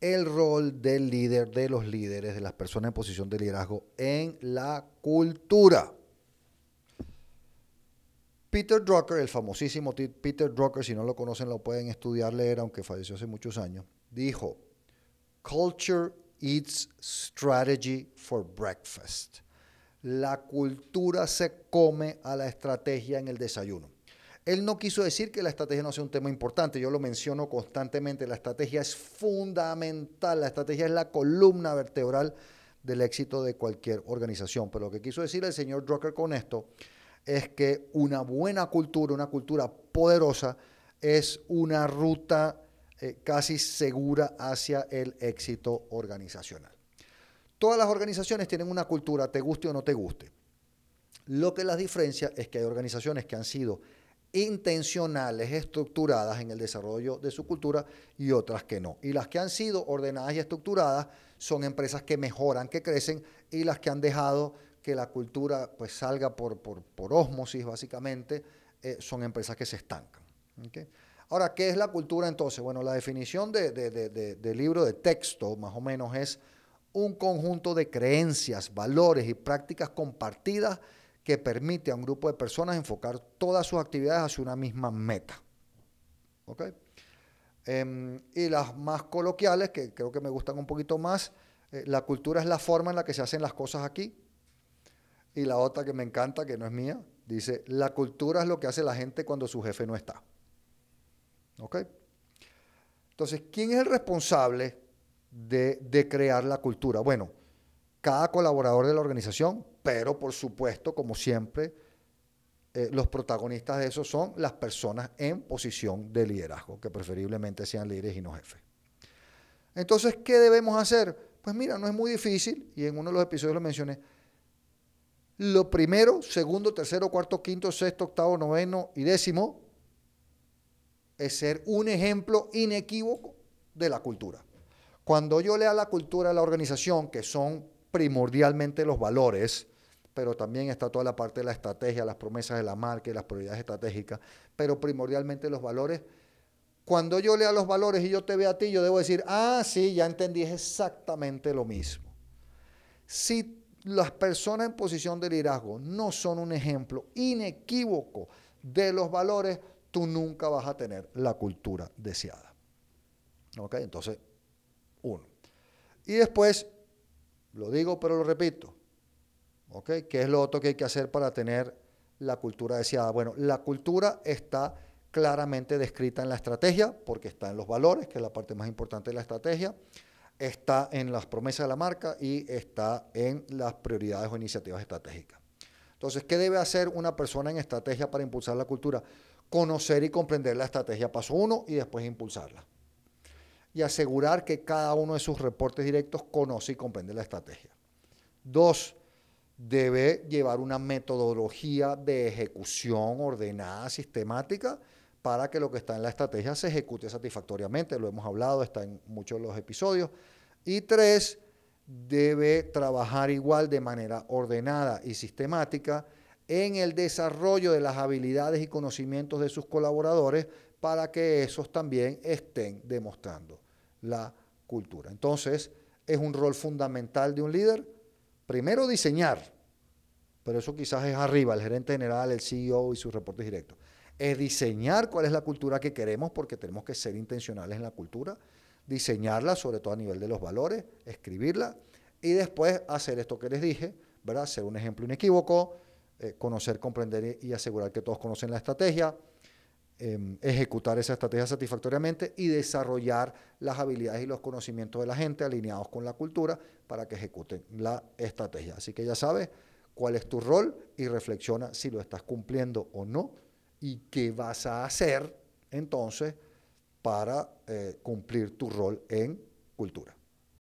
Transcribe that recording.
el rol del líder, de los líderes, de las personas en posición de liderazgo en la cultura. Peter Drucker, el famosísimo Peter Drucker, si no lo conocen lo pueden estudiar, leer, aunque falleció hace muchos años, dijo, Culture eats strategy for breakfast. La cultura se come a la estrategia en el desayuno. Él no quiso decir que la estrategia no sea un tema importante, yo lo menciono constantemente, la estrategia es fundamental, la estrategia es la columna vertebral del éxito de cualquier organización, pero lo que quiso decir el señor Drucker con esto es que una buena cultura, una cultura poderosa, es una ruta eh, casi segura hacia el éxito organizacional. Todas las organizaciones tienen una cultura, te guste o no te guste. Lo que las diferencia es que hay organizaciones que han sido intencionales, estructuradas en el desarrollo de su cultura y otras que no. Y las que han sido ordenadas y estructuradas son empresas que mejoran, que crecen y las que han dejado que la cultura pues salga por, por, por osmosis básicamente, eh, son empresas que se estancan. Ahora, ¿qué es la cultura entonces? Bueno, la definición de, de libro de texto más o menos es un conjunto de creencias, valores y prácticas compartidas que permite a un grupo de personas enfocar todas sus actividades hacia una misma meta. Em, y las más coloquiales, que creo que me gustan un poquito más, eh, la cultura es la forma en la que se hacen las cosas aquí. Y la otra que me encanta, que no es mía, dice, la cultura es lo que hace la gente cuando su jefe no está. ¿Ok? Entonces, ¿quién es el responsable de, de crear la cultura? Bueno, cada colaborador de la organización, pero por supuesto, como siempre, eh, los protagonistas de eso son las personas en posición de liderazgo, que preferiblemente sean líderes y no jefes. Entonces, ¿qué debemos hacer? Pues mira, no es muy difícil, y en uno de los episodios lo mencioné. Lo primero, segundo, tercero, cuarto, quinto, sexto, octavo, noveno y décimo es ser un ejemplo inequívoco de la cultura. Cuando yo lea la cultura de la organización, que son primordialmente los valores, pero también está toda la parte de la estrategia, las promesas de la marca y las prioridades estratégicas, pero primordialmente los valores. Cuando yo lea los valores y yo te veo a ti, yo debo decir, ah, sí, ya entendí, es exactamente lo mismo. Si las personas en posición de liderazgo no son un ejemplo inequívoco de los valores, tú nunca vas a tener la cultura deseada. ¿Ok? Entonces, uno. Y después, lo digo, pero lo repito. ¿Ok? ¿Qué es lo otro que hay que hacer para tener la cultura deseada? Bueno, la cultura está claramente descrita en la estrategia, porque está en los valores, que es la parte más importante de la estrategia, está en las promesas de la marca y está en las prioridades o iniciativas estratégicas. Entonces, ¿qué debe hacer una persona en estrategia para impulsar la cultura? Conocer y comprender la estrategia paso uno y después impulsarla y asegurar que cada uno de sus reportes directos conoce y comprende la estrategia. Dos, debe llevar una metodología de ejecución ordenada, sistemática, para que lo que está en la estrategia se ejecute satisfactoriamente. Lo hemos hablado, está en muchos de los episodios. Y tres, debe trabajar igual de manera ordenada y sistemática en el desarrollo de las habilidades y conocimientos de sus colaboradores para que esos también estén demostrando la cultura. Entonces, es un rol fundamental de un líder, primero diseñar, pero eso quizás es arriba, el gerente general, el CEO y sus reportes directos. Es diseñar cuál es la cultura que queremos, porque tenemos que ser intencionales en la cultura, diseñarla, sobre todo a nivel de los valores, escribirla, y después hacer esto que les dije, ¿verdad? Ser un ejemplo inequívoco, eh, conocer, comprender y asegurar que todos conocen la estrategia, Em, ejecutar esa estrategia satisfactoriamente y desarrollar las habilidades y los conocimientos de la gente alineados con la cultura para que ejecuten la estrategia. Así que ya sabes cuál es tu rol y reflexiona si lo estás cumpliendo o no y qué vas a hacer entonces para eh, cumplir tu rol en cultura.